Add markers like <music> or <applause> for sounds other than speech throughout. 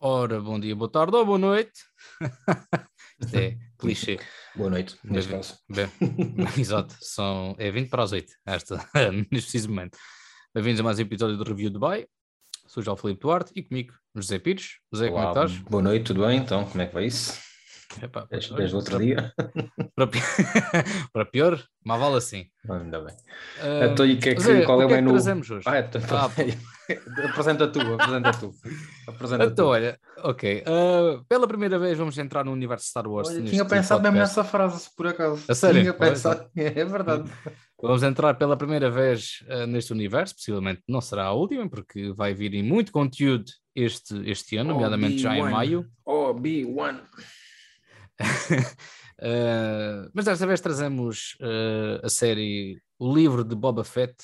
Ora, bom dia, boa tarde ou boa noite. <laughs> Isto é clichê. Boa noite, neste Bem- caso. Bem, <laughs> exato, são, é 20 para as 8, <laughs> esta, neste preciso momento. Bem-vindos a mais um episódio do Review Dubai. Sou o João Felipe Duarte e comigo José Pires. José, como é que Olá, estás? boa noite, tudo bem? Então, como é que vai isso? Epá, desde, desde outro dia. Para, para, <laughs> para pior, mal vale assim. Ainda bem. Uh, então, e que é que, seja, qual é o, é que menu? É hoje? Ah, então, ah, <laughs> apresenta tu, apresenta tu. Apresenta então, tu. olha, ok. Uh, pela primeira vez vamos entrar no universo Star Wars. Olha, tinha tipo pensado mesmo nessa frase, por acaso. A sério? Tinha pensado, <laughs> é verdade. Vamos entrar pela primeira vez uh, neste universo, possivelmente não será a última, porque vai vir em muito conteúdo este, este ano, oh, nomeadamente já em maio. Oh, B1 uh, <laughs> mas desta vez trazemos uh, a série O Livro de Boba Fett,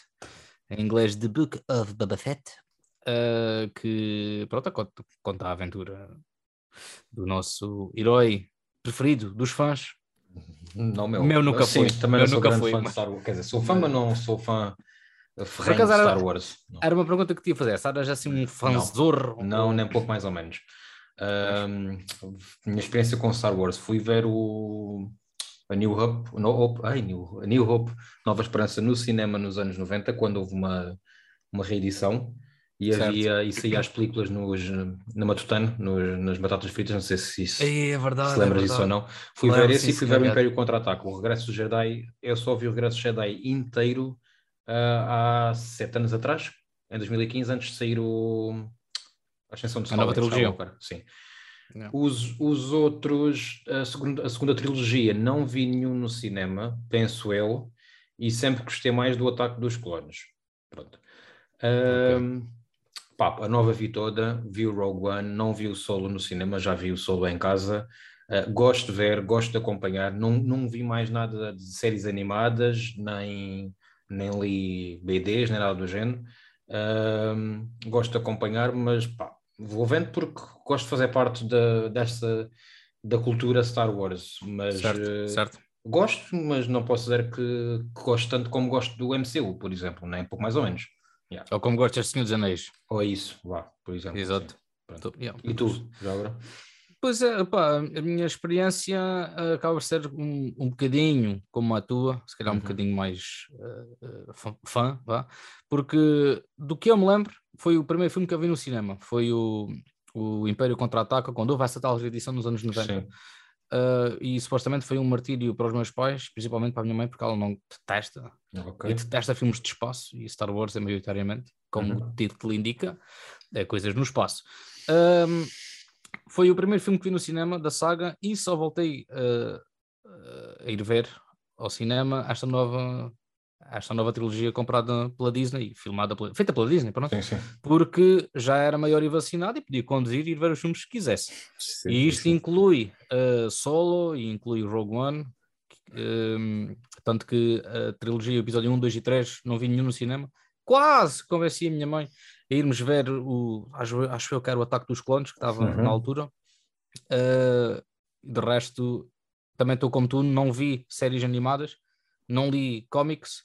em inglês The Book of Boba Fett, uh, que pronto, conta, conta a aventura do nosso herói preferido dos fãs. Não, meu, meu nunca foi. Também meu não nunca sou fã mas... de Star Wars. Quer dizer, sou fã, mas não sou fã ferrenho de Star Wars. Não. Era uma pergunta que tinha fazer. Saras assim um fãzorro? Não, não, nem pouco mais ou menos. Ahm, minha experiência com Star Wars fui ver o a New Hope, no, Hope ai, New, a New Hope, Nova Esperança no cinema nos anos 90, quando houve uma, uma reedição e Certo. havia e saía as películas nos, na Matutano, nos, nas batatas fritas, não sei se isso É, é verdade. se lembras é disso ou não. Fui Lembro, ver esse sim, e fui ver o. Império Contra-Ataque, o Regresso do Jedi. Eu só vi o Regresso do Jedi inteiro ah, há sete anos atrás, em 2015, antes de sair o a Ascensão de A nova trilogia. Sim. Não. Os, os outros, a segunda, a segunda trilogia, não vi nenhum no cinema, penso eu, e sempre gostei mais do Ataque dos Clones. Pronto. Ahm, pá, a nova vi toda, vi o Rogue One, não vi o Solo no cinema, já vi o Solo em casa. Uh, gosto de ver, gosto de acompanhar. Não, não vi mais nada de séries animadas, nem, nem li BDs, nem nada do género. Ahm, gosto de acompanhar, mas pá, vou vendo porque gosto de fazer parte da, desta, da cultura Star Wars. Mas Certo, eh, certo. gosto, mas não posso dizer que, que gosto tanto como gosto do MCU, por exemplo, nem pouco mais ou menos. Ou como gostas de Senhor dos Anéis. Ou é isso, vá, por exemplo. Exato. yeah. E tu, já agora? Pois é, pá, a minha experiência eh, acaba por ser um, um bocadinho como a tua, se calhar um Uhum. bocadinho mais eh, fã- fã, vá, porque do que eu me lembro, foi o primeiro filme que eu vi no cinema, foi o, o Império Contra-Ataca, quando houve essa tal reedição nos anos 90. Sim. Uh, e supostamente foi um martírio para os meus pais, principalmente para a minha mãe, porque ela não detesta, Ok. e detesta filmes de espaço, e Star Wars é maioritariamente, como Uhum. o título indica, é coisas no espaço. Um, foi o primeiro filme que vi no cinema da saga e só voltei uh, uh, a ir ver ao cinema esta nova, esta nova trilogia comprada pela Disney, filmada pela, feita pela Disney, pronto, Sim, sim. porque já era maior e vacinado e podia conduzir e ir ver os filmes que quisesse. Sim, E isto inclui uh, Solo e inclui Rogue One, um, tanto que a trilogia, episódio 1, 2 e 3, não vi nenhum no cinema. Quase convenci a minha mãe a irmos ver o, acho, acho eu que era o Ataque dos Clones, que estava Uhum. na altura. Uh, de resto, também estou como tu, não vi séries animadas, não li cómics.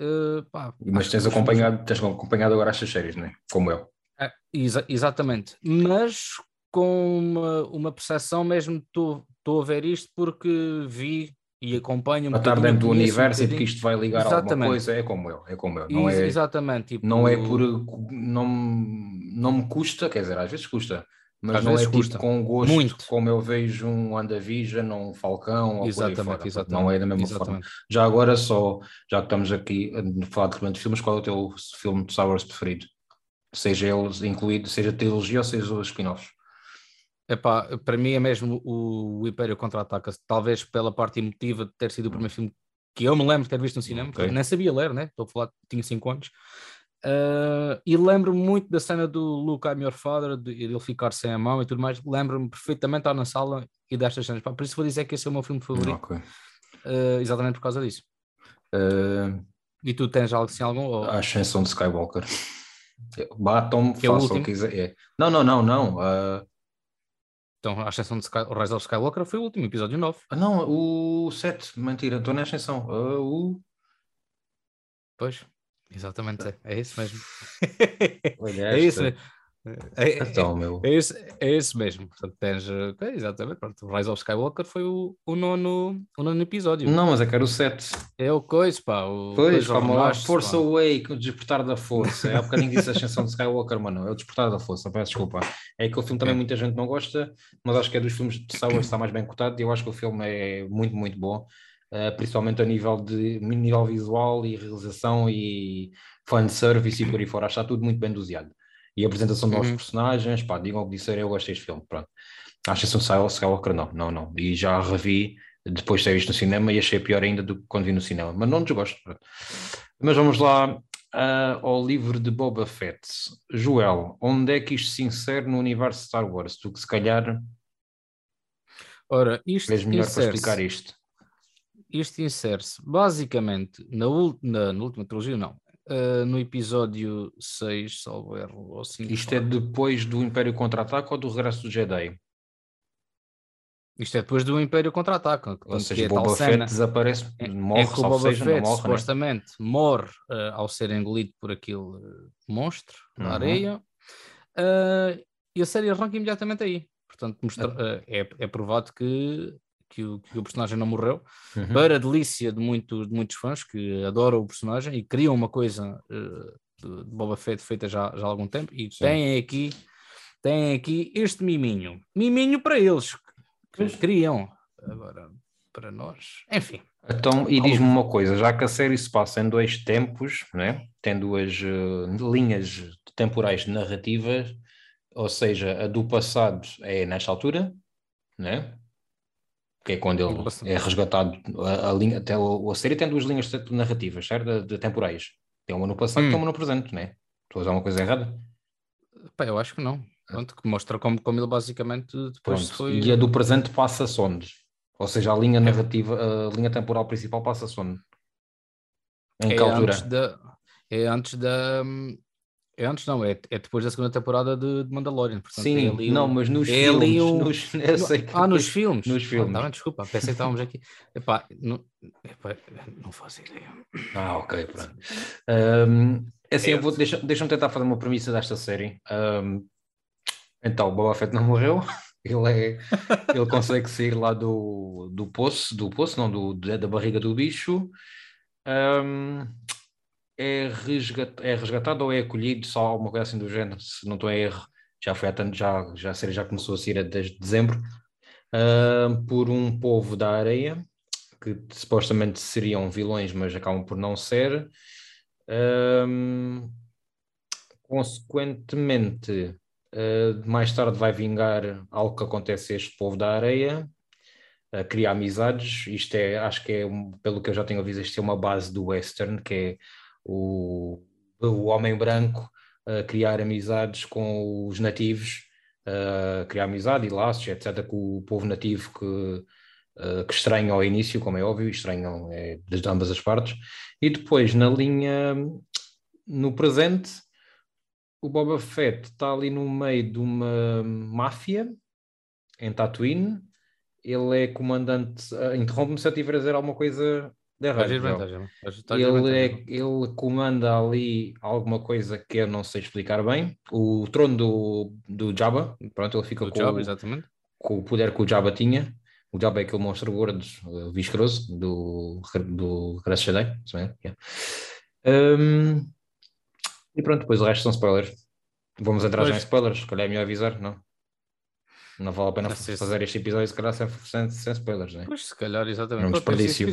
Uh, pá, Mas tens acompanhado, tens acompanhado agora estas séries, não é? Como eu. é, exa- exatamente, mas com uma, uma percepção mesmo, estou a ver isto porque vi e acompanho um a estar dentro do conheço um universo e de que isto vai ligar a alguma Exatamente. coisa, é como eu, é como eu. Não Ex- é, Exatamente, tipo, não é por. Não, não me custa, quer dizer, às vezes custa, mas Às não é custa. tipo com gosto, Muito. como eu vejo um WandaVision, um Falcão, ou Exatamente, fora. exatamente. Não é da mesma forma. exatamente. Já agora, só, já que estamos aqui a falar de grandes filmes, qual é o teu filme de Star Wars preferido? Seja eles incluído, seja trilogia ou seja os spin-offs. Epá, para mim é mesmo o, o Império Contra-Ataca, talvez pela parte emotiva de ter sido o primeiro filme que eu me lembro de ter visto no cinema, Ok. porque nem sabia ler, né? Estou a falar, tinha 5 anos. Ah, e lembro-me muito da cena do Luke, I'm your father, de de ele ficar sem a mão e tudo mais. Lembro-me perfeitamente de estar na sala e destas cenas. Pá, por isso vou dizer que esse é o meu filme favorito, Ok. ah, exatamente por causa disso. Uh, E tu tens algo assim, algum? Ou- a ascensão de Skywalker. Batam-me, Que é o façam que quiser. É. Não, não, não, não. Uh, Então, a ascensão de Sky, Rise of Skywalker foi o último, episódio 9. ah, não, o 7, mentira, estou na ascensão. Uh, o... Pois, exatamente, é, é isso mesmo. Olha <laughs> é isso esta. mesmo. É, é, então, meu. É, esse, é esse mesmo. Portanto, tens, é, exatamente. Pronto, o Rise of Skywalker foi o, o, nono, o nono episódio. Não, mas é que era o 7. É o coisa, pá. O pois, calma lá. Força pá. Awake, o Despertar da Força. É há bocadinho disse a Ascensão de Skywalker, mano. É o Despertar da Força, peço desculpa. É aquele filme também muita gente não gosta, mas acho que é dos filmes de Star Wars está mais bem cotado e eu acho que o filme é muito, muito bom. Uh, principalmente a nível de nível visual e realização e fanservice e por aí fora. Está tudo muito bem doseado e a apresentação de novos uhum. personagens, pá, digam o que disserem, eu gostei deste filme, pronto. Acho que um Skywalker não, não, não. E já revi depois de ter visto no cinema e achei pior ainda do que quando vi no cinema, mas não desgosto. Pronto. Mas vamos lá uh, ao livro de Boba Fett. Joel, onde é que isto se insere no universo Star Wars? Tu que se calhar Ora, isto és melhor para explicar isto. Isto insere-se basicamente na, na, na, última trilogia, não, uh, no episódio 6, salvo erro, ou 5. Isto é depois do Império Contra-Ataque ou do Regresso do Jedi? Isto é depois do Império Contra-Ataque. Ou seja, é Boba Fett desaparece, morre, é que o Boba seja, Fett morre, né? supostamente né? morre uh, ao ser engolido por aquele uh, monstro na uhum. areia. e a série arranca imediatamente aí. Portanto, mostra, é, é provado que que o, que o personagem não morreu, uhum. para a delícia de, muito, de muitos fãs que adoram o personagem e criam uma coisa uh, de, Boba Fett feita já, já há algum tempo e Sim. têm aqui, têm aqui este miminho. Miminho para eles, que pois. criam. Agora, para nós, enfim. Então, e diz-me uma coisa, já que a série se passa em dois tempos, né? tem duas uh, linhas temporais narrativas, ou seja, a do passado é nesta altura, né? Que é quando ele é resgatado. A, a, linha, até a, a série tem duas linhas narrativas, certo? De, de temporais. Tem uma no passado e hum. tem uma no presente, não é? Estou a usar uma coisa errada? Pá, eu acho que não. Pronto, que mostra como, como ele basicamente depois Pronto. foi. E a do presente passa-se onde? Ou seja, a linha é. narrativa, a linha temporal principal passa-se onde? Em é que altura? Antes da, é antes da, é antes não, é, é depois da segunda temporada de, de Mandalorian. Portanto, Sim, é não, mas nos é filmes. Um... Nos, <laughs> que... Ah, nos filmes? Nos filmes. Ah, tá, desculpa, pensei que estávamos aqui. Epá, não, epá, não faço ideia. Ah, ok, pronto. Um, é assim, é. deixa-me deixa tentar fazer uma premissa desta série. Um, então, o Boba Fett não morreu. <laughs> Ele, é, ele consegue sair lá do, do poço, do poço, não, do, da barriga do bicho. Um, é, resgat, é resgatado ou é acolhido, só alguma coisa assim do género, se não estou a erro, já foi há tanto, já, já a série já começou a sair desde dezembro, uh, por um povo da areia, que supostamente seriam vilões, mas acabam por não ser. Uh, consequentemente, uh, mais tarde vai vingar algo que acontece a este povo da areia, a criar amizades. Isto é, acho que é, pelo que eu já tenho ouvido, isto é uma base do western, que é o, o homem branco a criar amizades com os nativos, criar amizade e laços, etc., com o povo nativo que, que estranham ao início, como é óbvio, estranham é, de ambas as partes. E depois, na linha, no presente, o Boba Fett está ali no meio de uma máfia em Tatooine. Ele é comandante. Interrompe-me se eu estiver a dizer alguma coisa rádio. Ele, é, ele comanda ali alguma coisa que eu não sei explicar bem. O trono do, do Jabba, pronto, ele fica do com, Jabba, exatamente. com o poder que o Jabba tinha. O Jabba é aquele monstro gordo, uh, viscoso, do, do Crash Jedi. Yeah. Um, e pronto, depois o resto são spoilers. Vamos entrar pois. já em spoilers, se calhar é melhor avisar, não? Não vale a pena fazer este episódio, se calhar sem, sem, sem spoilers, né? Pois, se calhar, exatamente. Não desperdício.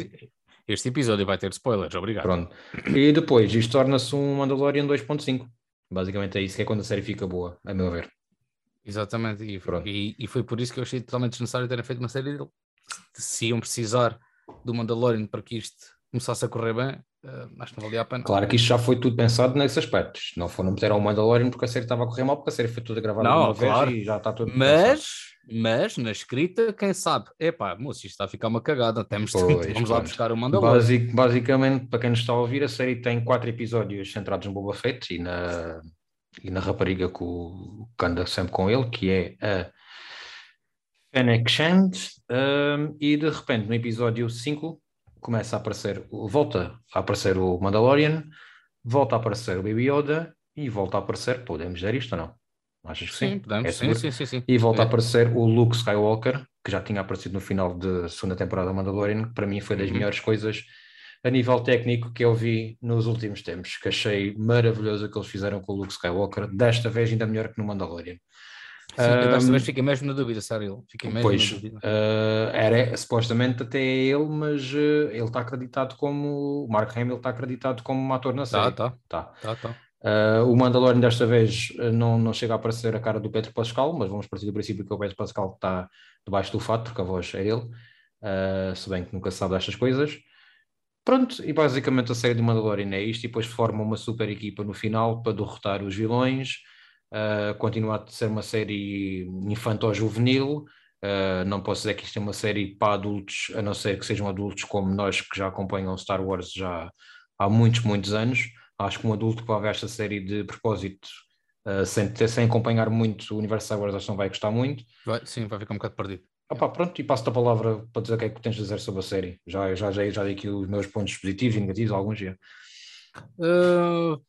Este episódio vai ter spoilers, obrigado. Pronto. E depois, isto torna-se um Mandalorian 2.5. Basicamente é isso que é quando a série fica boa, a meu ver. Exatamente, e, e, e, foi por isso que eu achei totalmente desnecessário terem feito uma série de, se iam precisar do Mandalorian para que isto começasse a correr bem, uh, acho que não valia a pena. Claro que isto já foi tudo pensado nesses aspectos. Não foram meter ao Mandalorian porque a série estava a correr mal, porque a série foi toda gravada não, uma claro. vez e já está tudo Mas pensado. Mas na escrita, quem sabe? Epá, moço, isto está a ficar uma cagada. Temos pois, vamos pronto. lá buscar o Mandalorian. Basic, basicamente, para quem nos está a ouvir, a série tem quatro episódios centrados no Boba Fett e na, e na rapariga que, o, que anda sempre com ele, que é a Fennec Shand. Um, e de repente, no episódio 5, começa a aparecer, volta a aparecer o Mandalorian, volta a aparecer o Baby Yoda e volta a aparecer, podemos dizer isto ou não? Achas que sim? sim? podemos. É sim, sim, sim, sim. E volta a É. aparecer o Luke Skywalker, que já tinha aparecido no final da segunda temporada do Mandalorian, que para mim foi das Uhum. melhores coisas a nível técnico que eu vi nos últimos tempos, que achei maravilhoso o que eles fizeram com o Luke Skywalker, desta vez ainda melhor que no Mandalorian. Sim, desta vez fiquei mesmo na dúvida, sério. Fiquei mesmo Pois, na dúvida. eh, era supostamente até ele, mas eh, ele está acreditado como, o Mark Hamill está acreditado como um ator na Tá, série. tá, Tá. tá, tá. Uh, o Mandalorian desta vez uh, não, não chega a aparecer a cara do Pedro Pascal, mas vamos partir do princípio que o Pedro Pascal está debaixo do fato, porque a voz é dele, uh, se bem que nunca se sabe destas coisas. Pronto, e basicamente a série do Mandalorian é isto, e depois forma uma super equipa no final para derrotar os vilões, uh, continua a ser uma série infanto-juvenil, uh, não posso dizer que isto é uma série para adultos, a não ser que sejam adultos como nós que já acompanham Star Wars já há muitos, muitos anos. Acho que um adulto que vai ver esta série de propósito, uh, sem, sem acompanhar muito o universo Star Wars, acho que não vai gostar muito. Vai, sim, vai ficar um bocado perdido. Opa, pronto, e passo-te a palavra para dizer o que é que tens a dizer sobre a série. Já, já, já, já dei aqui os meus pontos positivos e negativos, alguns já. Uh,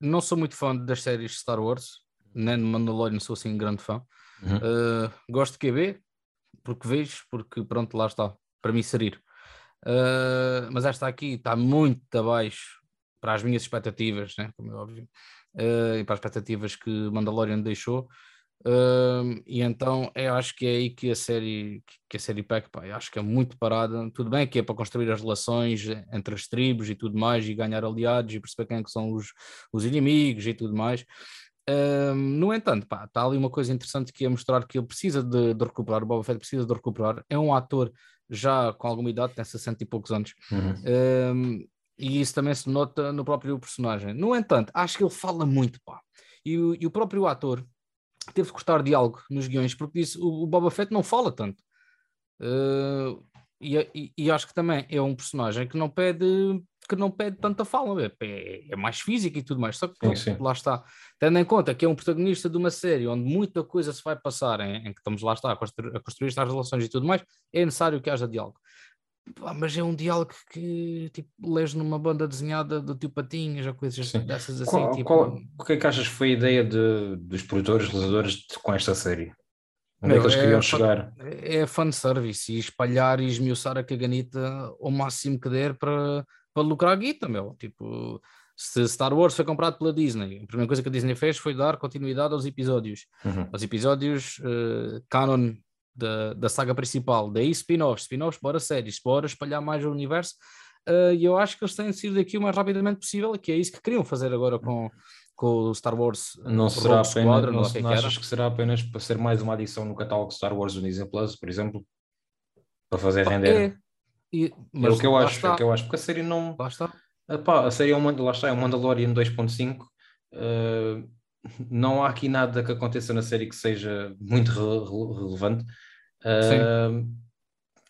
não sou muito fã das séries Star Wars, nem de Mandalorian sou assim grande fã. Uhum. Uh, gosto de QB, porque vejo, porque pronto, lá está, para mim sair. Uh, mas esta aqui está muito abaixo para as minhas expectativas, né, como é óbvio, uh, e para as expectativas que Mandalorian deixou. Uh, e então eu acho que é aí que a série que a série peca, pá, eu acho que é muito parada. Tudo bem que é para construir as relações entre as tribos e tudo mais, e ganhar aliados e perceber quem é que são os, os inimigos e tudo mais. Um, no entanto, pá, está ali uma coisa interessante que é mostrar que ele precisa de, de recuperar, o Boba Fett precisa de recuperar. É um ator já com alguma idade, tem 60 e poucos anos, Uhum. um, e isso também se nota no próprio personagem. No entanto, acho que ele fala muito, pá. E o, e o próprio ator teve de cortar diálogo nos guiões, porque disse o, o Boba Fett não fala tanto. Uh, e, e- e acho que também é um personagem que não pede que não pede tanta fala, é, é- é mais física e tudo mais. Só que Sim, sim. lá está, tendo em conta que é um protagonista de uma série onde muita coisa se vai passar, em, em que estamos lá está a construir, a construir estas relações e tudo mais, é necessário que haja diálogo. Mas é um diálogo que tipo, lês numa banda desenhada do tio Patinhas ou coisas Sim. dessas assim. Qual, tipo, qual- o que é que achas que foi a ideia de, dos produtores, realizadores de- com esta série? Onde é Meu, que eles é queriam fa- chegar? é fanservice e espalhar e esmiuçar a caganita ao máximo que der para, para lucrar guita, meu. Tipo, se Star Wars foi comprado pela Disney, a primeira coisa que a Disney fez foi dar continuidade aos episódios. Uhum. Aos episódios eh, canon da, da saga principal, daí spin-offs, spin-offs para séries, para espalhar mais o universo. Eh, E eu acho que eles têm de sair daqui o mais rapidamente possível, que é isso que queriam fazer agora com, com o Star Wars. Não será apenas, Squadron, não, ou o que é não que achas que será apenas para ser mais uma adição no catálogo Star Wars do Disney Plus, por exemplo? Para fazer Pá, render? É, e- É mas o que eu acho, é está, o que eu acho, porque a série não. lá está. Epá, a série é um, lá está, é um Mandalorian 2.5. eh, não há aqui nada que aconteça na série que seja muito re- re- relevante. Eh,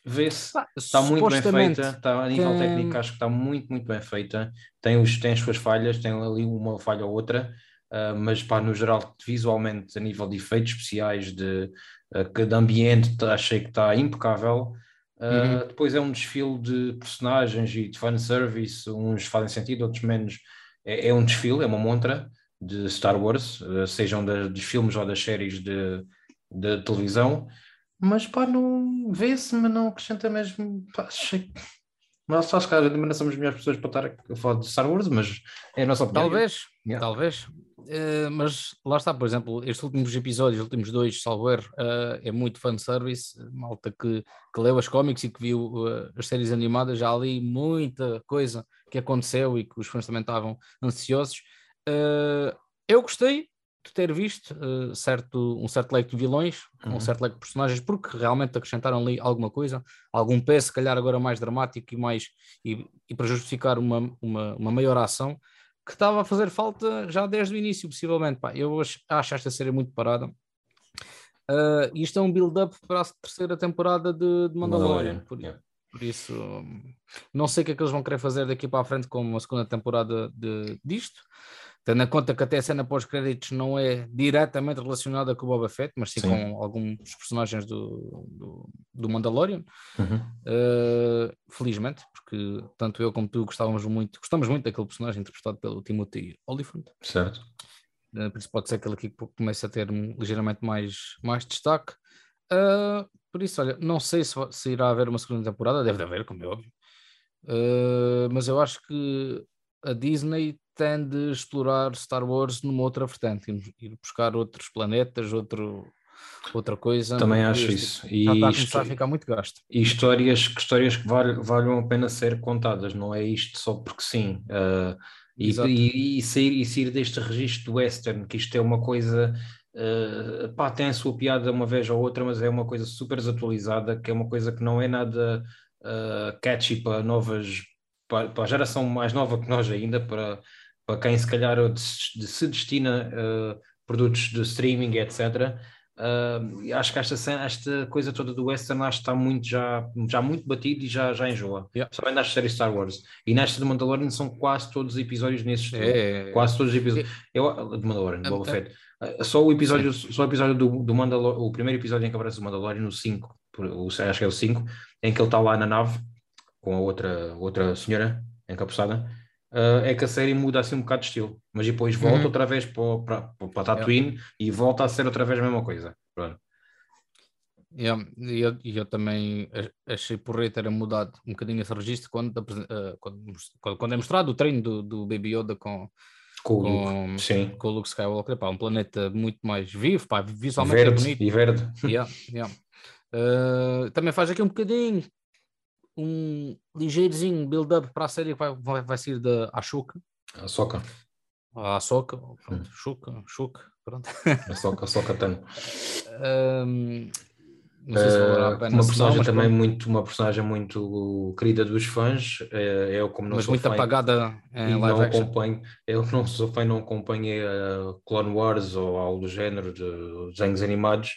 Vê-se, está muito bem feita, está, a nível que- técnico acho que está muito, muito bem feita. Tem, os, tem as suas falhas, tem ali uma falha ou outra, eh, mas pá, no geral, visualmente, a nível de efeitos especiais, de, que de ambiente, tá- achei que está impecável. Uh, Uhum. Depois é um desfile de personagens e de fanservice, uns fazem sentido, outros menos. É, é um desfile, é uma montra de Star Wars, uh, sejam da- dos filmes ou das séries de, de televisão, mas pá, não vê-se, mas não acrescenta mesmo. Pá, achei... Mas só se calhar também não somos as melhores pessoas para estar a falar de Star Wars, mas é a nossa opinião. Talvez, Yeah. talvez. Eh, mas lá está, por exemplo, estes últimos episódios, os últimos dois, salvo erro, eh, é muito fanservice. Malta que, que leu as cómics e que viu eh, as séries animadas, já ali muita coisa que aconteceu e que os fãs também estavam ansiosos. Eu gostei de ter visto eh, certo, um certo leque de vilões, Uhum. um certo leque de personagens, porque realmente acrescentaram ali alguma coisa, algum peso, se calhar agora mais dramático e mais e, e para justificar uma, uma, uma maior ação que estava a fazer falta já desde o início, possivelmente. Pá, eu acho, acho esta série muito parada. Uh, isto é um build-up para a terceira temporada de, de Mandalorian. Mandalorian, Por, yeah. por isso, hum, não sei o que é que eles vão querer fazer daqui para a frente com uma segunda temporada de, disto. Tendo em conta que até a cena pós-créditos não é diretamente relacionada com o Boba Fett, mas sim, Sim. com alguns personagens do, do, do Mandalorian. Uhum. Uh, felizmente, porque tanto eu como tu gostávamos muito, gostamos muito daquele personagem interpretado pelo Timothy Olyphant. Certo. Uh, por isso pode ser que ele aqui comece a ter ligeiramente mais, mais destaque. Uh, por isso, olha, não sei se, se, irá haver uma segunda temporada, deve haver, como é óbvio. Uh, mas eu acho que a Disney tende a explorar Star Wars numa outra vertente, ir buscar outros planetas, outro, outra coisa. Também acho isso. E já está a começar a ficar muito gasto. E histórias, histórias que valham, valham a pena ser contadas, não é isto só porque sim. Uh, e, e, e, sair, e sair deste registro do western, que isto é uma coisa. Uh, pá, tem a sua piada uma vez ou outra, mas é uma coisa super desatualizada, que é uma coisa que não é nada uh, catchy para novas, para, para, a geração mais nova que nós ainda, para, para quem se calhar se destina uh, produtos de streaming, etc. Uh, acho que esta, esta coisa toda do Western acho que está muito já, já muito batido e já, já enjoa. Yeah. Só nas séries Star Wars. E nesta de Mandalorian são quase todos os episódios nesses. É, quase todos os episódios. É. Eu, de Mandalorian, Boba é, Fett. Uh, só o episódio, só o episódio do, do Mandalorian, o primeiro episódio em que aparece o Mandalorian, no 5, acho que é o 5, em que ele está lá na nave com a outra, outra senhora encapuçada uh, é que a série muda assim um bocado de estilo, mas depois volta uhum. outra vez para, para, para Tatooine yeah. e volta a ser outra vez a mesma coisa. Pronto. Yeah, eu, eu, também achei porreiro ter mudado um bocadinho esse registro quando, uh, quando, quando, é mostrado o treino do, do Baby Yoda com, com, com, Sim. com o Luke Skywalker, pá, um planeta muito mais vivo, pá, visualmente é verde, é bonito. E verde. Yeah, yeah. Uh, <laughs> também faz aqui um bocadinho um ligeirozinho build-up para a série que vai, vai, vai sair da Ashoka. A Soca. A Soca, pronto, hum. Shuka, Shuka, pronto. A Soca, a Soca tem. um, uh, uma personagem também muito uma personagem muito querida dos fãs é, eu como não mas sou muito fã, apagada em live não action. acompanho eu não sou fã não acompanhei a Clone Wars ou algo do género de desenhos animados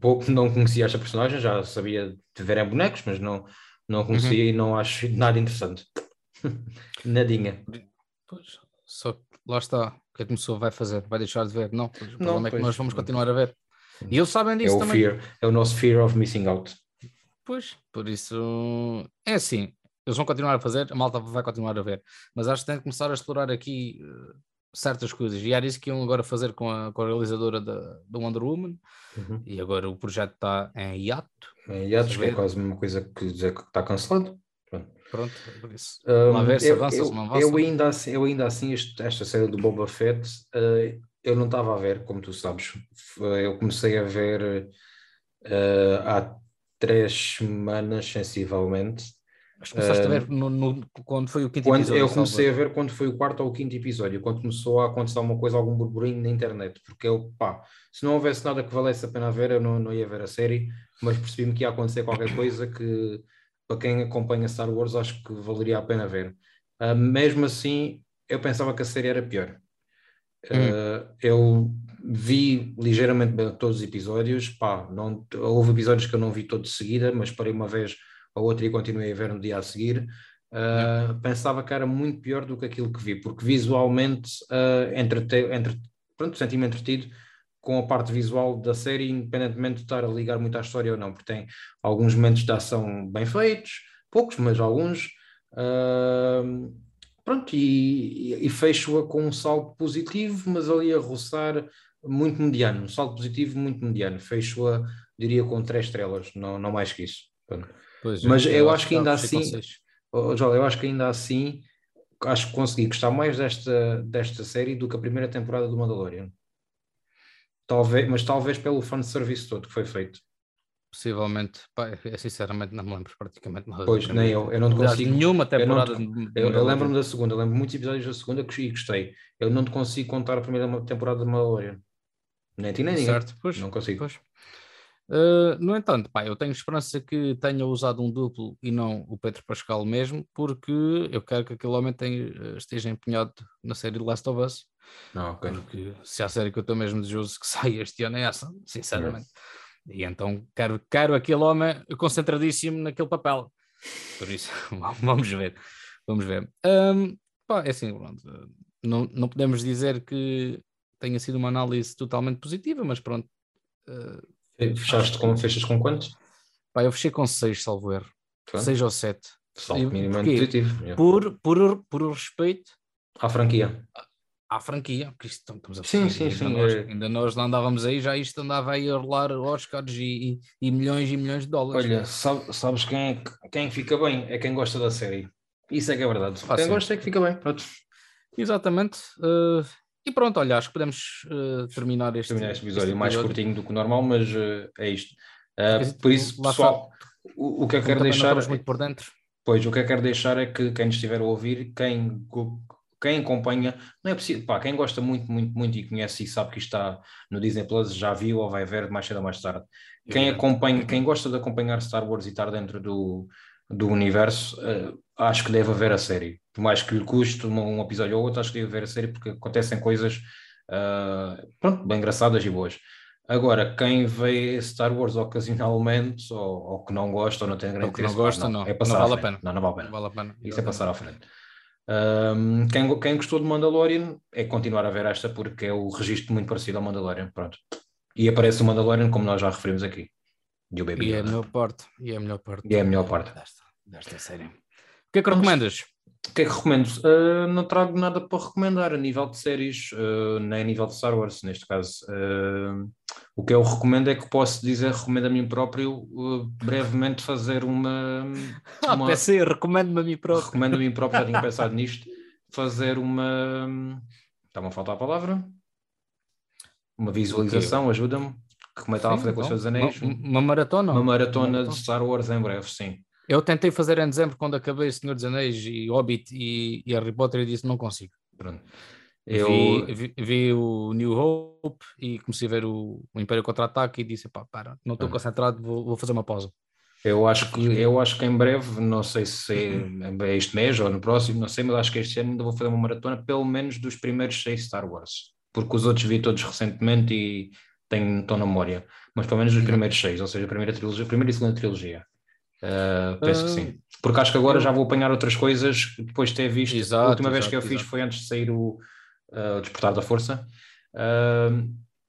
pouco não conhecia esta personagem, já sabia de ver em bonecos, mas não, não conhecia uhum. e não acho nada interessante. <laughs> Nadinha. Pois, só que lá está. O que é que pessoa vai fazer? Vai deixar de ver? Não, o problema não, é que nós vamos continuar a ver. E eles sabem disso é também. Fear, é o nosso fear of missing out. Pois, por isso é assim. Eles vão continuar a fazer, a malta vai continuar a ver. Mas acho que tem que começar a explorar aqui uh, certas coisas. E era isso que iam agora fazer com a, com a realizadora da, do Wonder Woman. Uhum. E agora o projeto está em hiato. Em hiato, que é quase a mesma coisa que dizer que está cancelado. Pronto, Pronto por isso. Um, ver se avança, eu, se não avança. Eu ainda assim, eu ainda assim este, esta série do Boba Fett, uh, eu não estava a ver, como tu sabes. Eu comecei a ver uh, há três semanas, sensivelmente. Mas começaste uh, a ver no, no, quando foi o quinto quando episódio? Eu comecei a ver quando foi o quarto ou o quinto episódio, quando começou a acontecer alguma coisa, algum burburinho na internet, porque eu, pá, se não houvesse nada que valesse a pena ver, eu não, não ia ver a série, mas percebi-me que ia acontecer qualquer coisa que, para quem acompanha Star Wars, acho que valeria a pena ver. Uh, mesmo assim, eu pensava que a série era pior. Uh, eu vi ligeiramente todos os episódios, pá, não, houve episódios que eu não vi todos de seguida, mas parei uma vez a outra e continuei a ver no dia a seguir. Uh, pensava que era muito pior do que aquilo que vi, porque visualmente uh, entrete, entre, pronto, senti-me entretido com a parte visual da série, independentemente de estar a ligar muito à história ou não, porque tem alguns momentos de ação bem feitos, poucos, mas alguns. Uh, pronto, e, e fecho-a com um salto positivo, mas ali a roçar muito mediano, um salto positivo muito mediano. Fecho-a, diria, com três estrelas, não, não mais que isso. Pronto. Pois Mas eu, eu acho que ainda assim, oh, Joel, eu acho que ainda assim, acho que consegui gostar mais desta, desta série do que a primeira temporada do Mandalorian. Talvez, mas talvez pelo fanservice todo que foi feito. Possivelmente, pá, eu, sinceramente não me lembro praticamente nada. Pois, nem eu, eu não te consigo. Nenhuma temporada. Eu, eu, eu lembro-me da segunda, lembro muitos episódios da segunda que gostei. Eu não te consigo contar a primeira temporada do Mandalorian. Nem ti nem ninguém. Certo, pois. Não consigo. Pois. Uh, no entanto, pá, eu tenho esperança que tenha usado um duplo e não o Pedro Pascal mesmo, porque eu quero que aquele homem tenha, eh, esteja empenhado na série Last of Us. Não, okay. Porque se há série que eu estou mesmo desejoso que <laughs> saia este ano é essa, sinceramente. E então quero, quero aquele homem concentradíssimo naquele papel. Por isso, <laughs> vamos ver. Vamos ver. Um, pá, é assim, não, não podemos dizer que tenha sido uma análise totalmente positiva, mas pronto. Uh, Fechaste com, fechas com quantos? Pá, eu fechei com 6, salvo erro. 6 ou 7. Salto minimamente. Por, por, por respeito à franquia. à franquia, que isto estamos a sim, sim, sim, ainda, nós, é... ainda nós não andávamos aí, já isto andava aí a rolar Oscars e, e, e milhões e milhões de dólares. Olha, sabe, sabes quem, é, quem fica bem? É quem gosta da série. Isso é que é verdade. Ah, quem sim. gosta é que fica bem. Pronto. Exatamente. Uh, e pronto, olha, acho que podemos uh, terminar este, terminar este episódio este mais curtinho do que o normal, mas uh, é isto. por isso, pessoal, o, o, que eu quero deixar. Muito por dentro. Pois, o que eu quero deixar é que quem estiver a ouvir, quem quem acompanha, não é possível, pá, quem gosta muito, muito, muito e conhece e sabe que está no Disney Plus já viu ou vai ver mais cedo ou mais tarde. Quem acompanha, quem gosta de acompanhar Star Wars e estar dentro do, do universo, uh, acho que deve ver a série. Por mais que lhe custe um, um, episódio ou outro, acho que deve ver a série porque acontecem coisas uh, pronto, bem engraçadas e boas. Agora, quem vê Star Wars ocasionalmente ou, ou que não gosta ou não tem grande interesse, não gosta, não, não, é passar não vale a pena. Não, não vale a pena. Vale a pena. Isso é passar à frente. Um, quem, quem gostou de Mandalorian é continuar a ver esta porque é o registro muito parecido ao Mandalorian. Pronto. E aparece o Mandalorian, como nós já referimos aqui. E, o Baby e é a melhor parte. E é a melhor parte. E é a melhor parte. Desta, desta série. O que é que recomendas? O que é que recomendo? Uh, não trago nada para recomendar a nível de séries, uh, nem a nível de Star Wars, neste caso. Uh, o que eu recomendo é que posso dizer, recomendo a mim próprio, brevemente fazer uma. <laughs> Ah, uma... pensei, recomendo-me a mim próprio. Recomendo a mim próprio, já tinha <laughs> pensado nisto, fazer uma. Está-me a faltar a palavra? Uma visualização, ajuda-me. Como é que estava a fazer com os seus anéis? Uma, uma maratona? Uma maratona de Star Wars em breve, sim. Eu tentei fazer em dezembro quando acabei Senhor dos Anéis e Hobbit e, e Harry Potter e disse não consigo. Pronto. Eu vi, vi, vi, o New Hope e comecei a ver o, o Império Contra-Ataque e disse, pá, para, não estou concentrado, vou, vou, fazer uma pausa. Eu acho, que, eu acho que em breve, não sei se é este mês ou no próximo, não sei, mas acho que este ano ainda vou fazer uma maratona, pelo menos dos primeiros seis Star Wars, porque os outros vi todos recentemente e tenho, estou na memória, mas pelo menos os primeiros seis, ou seja, a primeira trilogia, a primeira e segunda trilogia. Uh, penso uh, que sim. Porque acho que agora já vou apanhar outras coisas depois de ter visto. Exato, a última exato, vez que eu exato. fiz foi antes de sair o uh, Despertar da Força.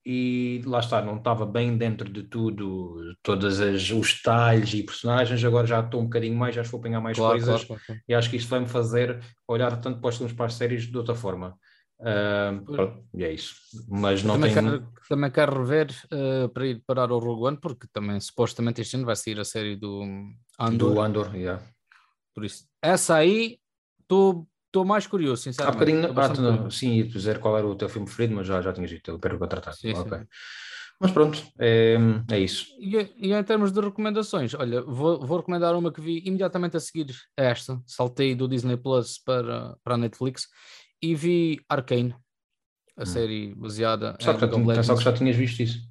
E lá está, não estava bem dentro de tudo, todos as, os detalhes e personagens. Agora já estou um bocadinho mais, já vou apanhar mais claro, coisas. Claro, claro, e acho que isto vai-me fazer olhar tanto para os filmes para as séries de outra forma. Uh, e é isso. Mas não também, tenho... quero, também quero rever uh, para ir parar o Rogue One, porque também supostamente este ano vai sair a série do Andor. Do Andor, yeah. Por isso, essa aí estou mais curioso, sinceramente. Há bocadinho, ah, tu não, sim, ia dizer qual era o teu filme preferido, mas já, já tinhas dito, eu quero contratar. Sim, okay. sim. Mas pronto, é, é isso. E, e, em termos de recomendações, olha, vou, vou recomendar uma que vi imediatamente a seguir a esta. Saltei do Disney Plus para, para a Netflix e vi Arcane, a hum. série baseada só que, já, só que já tinhas visto isso.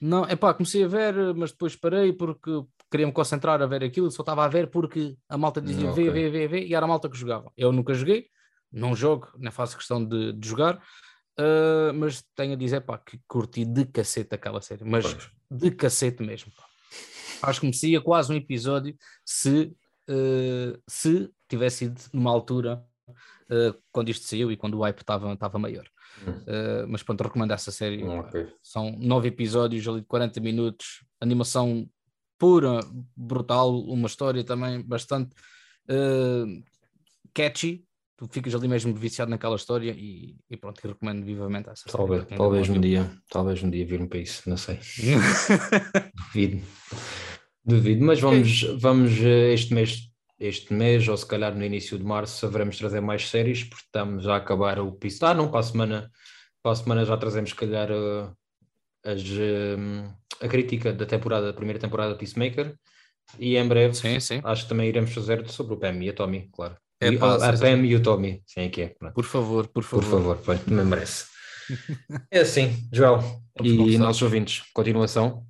Não, é pá, comecei a ver, mas depois parei porque queria me concentrar a ver aquilo, só estava a ver porque a malta dizia okay. vê, vê, vê, vê, e era a malta que jogava. Eu nunca joguei, não jogo, nem faço questão de, de jogar, uh, mas tenho a dizer pá, que curti de cacete aquela série, mas pois. de cacete mesmo. Pá. Acho que merecia quase um episódio se, uh, se tivesse sido numa altura uh, quando isto saiu e quando o hype estava maior. Uh, mas pronto, recomendo essa série. Okay. São nove episódios ali de 40 minutos, animação pura, brutal, uma história também bastante uh, catchy. Tu ficas ali mesmo viciado naquela história e, e pronto, recomendo vivamente essa talvez, série. Talvez um dia, talvez um dia vir-me para isso, não sei. <laughs> Duvido. Duvido, mas vamos, vamos este mês este mês, ou se calhar no início de março, saberemos trazer mais séries, porque estamos a acabar o piso. Ah, não, para a semana, para a semana já trazemos, se calhar, uh, as, uh, a crítica da temporada, da primeira temporada de Peacemaker, e em breve sim, sim. acho que também iremos fazer sobre o Pam e a Tommy, claro. É, e, a, a Pam e o Tommy, sim, que é. Por favor, por favor. Por favor, pois, também merece. é assim, Joel <laughs> e nossos ouvintes, continuação.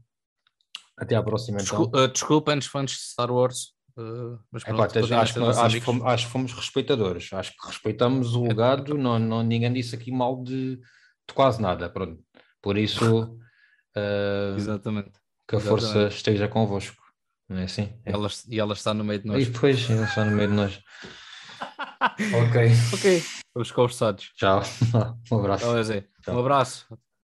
Até à próxima então. Desculpa, uh, desculpem-nos fãs de Star Wars, Uh, mas pronto, é, pá, acho, que, acho, fomos, acho que fomos respeitadores, acho que respeitamos o legado, não, não, ninguém disse aqui mal de, de quase nada, pronto. Por isso, uh, <laughs> Exatamente. que a Exatamente. força esteja convosco, não é assim? É. Ela, e ela está no meio de nós. E depois, ela está no meio de nós. <laughs> ok. Ok, estamos conversados. Tchau. <laughs> Um abraço. Tchau. Um abraço.